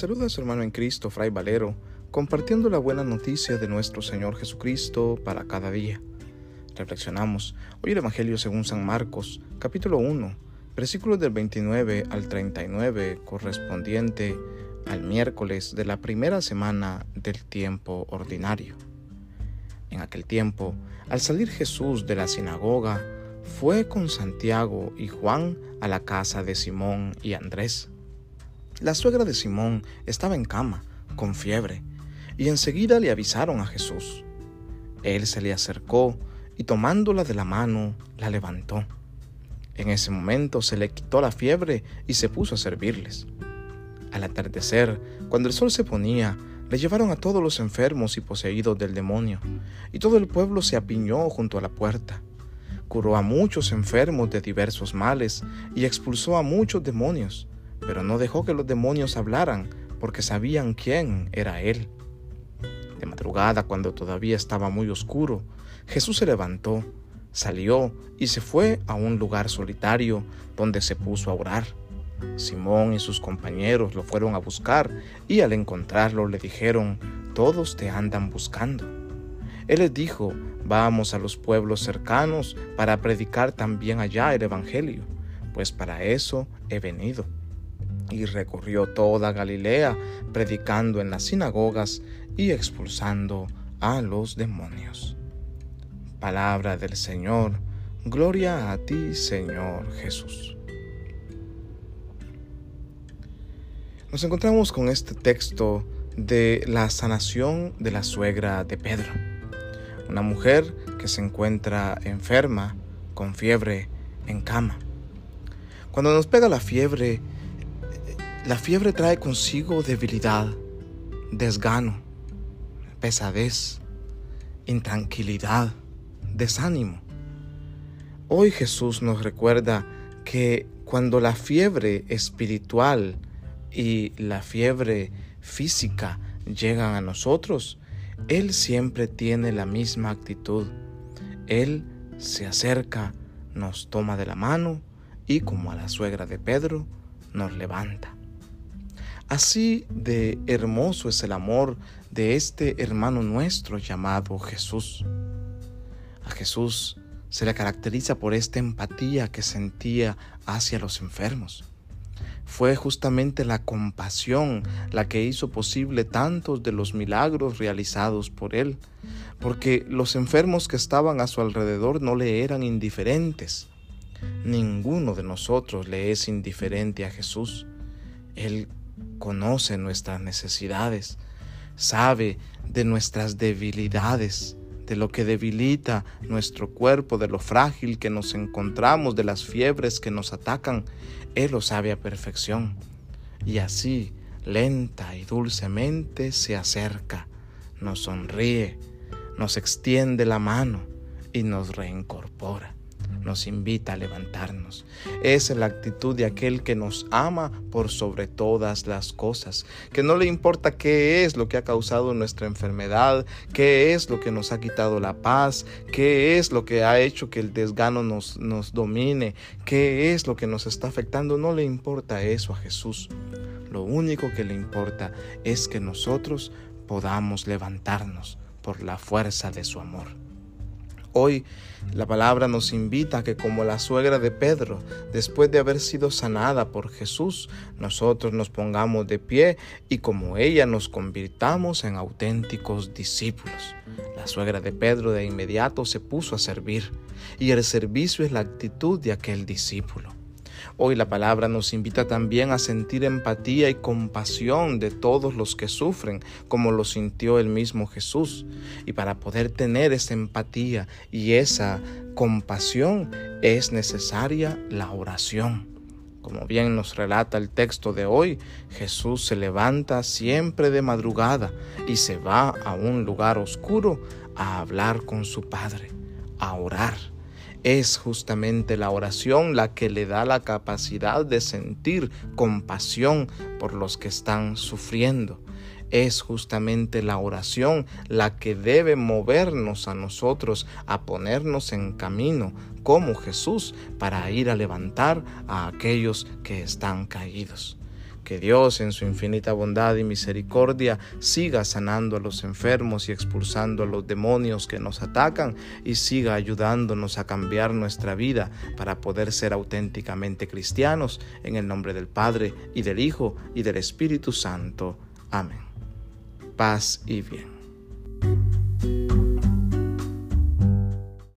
saluda su hermano en Cristo, Fray Valero, compartiendo la buena noticia de nuestro Señor Jesucristo para cada día. Reflexionamos hoy el Evangelio según San Marcos, capítulo 1, versículos del 29 al 39, correspondiente al miércoles de la primera semana del tiempo ordinario. En aquel tiempo, al salir Jesús de la sinagoga, fue con Santiago y Juan a la casa de Simón y Andrés. La suegra de Simón estaba en cama, con fiebre, y enseguida le avisaron a Jesús. Él se le acercó y tomándola de la mano, la levantó. En ese momento se le quitó la fiebre y se puso a servirles. Al atardecer, cuando el sol se ponía, le llevaron a todos los enfermos y poseídos del demonio, y todo el pueblo se apiñó junto a la puerta. Curó a muchos enfermos de diversos males y expulsó a muchos demonios pero no dejó que los demonios hablaran, porque sabían quién era Él. De madrugada, cuando todavía estaba muy oscuro, Jesús se levantó, salió y se fue a un lugar solitario donde se puso a orar. Simón y sus compañeros lo fueron a buscar y al encontrarlo le dijeron, todos te andan buscando. Él les dijo, vamos a los pueblos cercanos para predicar también allá el Evangelio, pues para eso he venido y recorrió toda Galilea, predicando en las sinagogas y expulsando a los demonios. Palabra del Señor, gloria a ti Señor Jesús. Nos encontramos con este texto de la sanación de la suegra de Pedro, una mujer que se encuentra enferma, con fiebre, en cama. Cuando nos pega la fiebre, la fiebre trae consigo debilidad, desgano, pesadez, intranquilidad, desánimo. Hoy Jesús nos recuerda que cuando la fiebre espiritual y la fiebre física llegan a nosotros, Él siempre tiene la misma actitud. Él se acerca, nos toma de la mano y como a la suegra de Pedro, nos levanta. Así de hermoso es el amor de este hermano nuestro llamado Jesús. A Jesús se le caracteriza por esta empatía que sentía hacia los enfermos. Fue justamente la compasión la que hizo posible tantos de los milagros realizados por él, porque los enfermos que estaban a su alrededor no le eran indiferentes. Ninguno de nosotros le es indiferente a Jesús. Él conoce nuestras necesidades, sabe de nuestras debilidades, de lo que debilita nuestro cuerpo, de lo frágil que nos encontramos, de las fiebres que nos atacan. Él lo sabe a perfección. Y así, lenta y dulcemente, se acerca, nos sonríe, nos extiende la mano y nos reincorpora nos invita a levantarnos. Es la actitud de aquel que nos ama por sobre todas las cosas, que no le importa qué es lo que ha causado nuestra enfermedad, qué es lo que nos ha quitado la paz, qué es lo que ha hecho que el desgano nos, nos domine, qué es lo que nos está afectando. No le importa eso a Jesús. Lo único que le importa es que nosotros podamos levantarnos por la fuerza de su amor. Hoy la palabra nos invita a que como la suegra de Pedro, después de haber sido sanada por Jesús, nosotros nos pongamos de pie y como ella nos convirtamos en auténticos discípulos. La suegra de Pedro de inmediato se puso a servir y el servicio es la actitud de aquel discípulo. Hoy la palabra nos invita también a sentir empatía y compasión de todos los que sufren, como lo sintió el mismo Jesús. Y para poder tener esa empatía y esa compasión es necesaria la oración. Como bien nos relata el texto de hoy, Jesús se levanta siempre de madrugada y se va a un lugar oscuro a hablar con su Padre, a orar es justamente la oración la que le da la capacidad de sentir compasión por los que están sufriendo. Es justamente la oración la que debe movernos a nosotros a ponernos en camino como Jesús para ir a levantar a aquellos que están caídos Que Dios en su infinita bondad y misericordia siga sanando a los enfermos y expulsando a los demonios que nos atacan y siga ayudándonos a cambiar nuestra vida para poder ser auténticamente cristianos en el nombre del Padre y del Hijo y del Espíritu Santo. Amén. Paz y bien.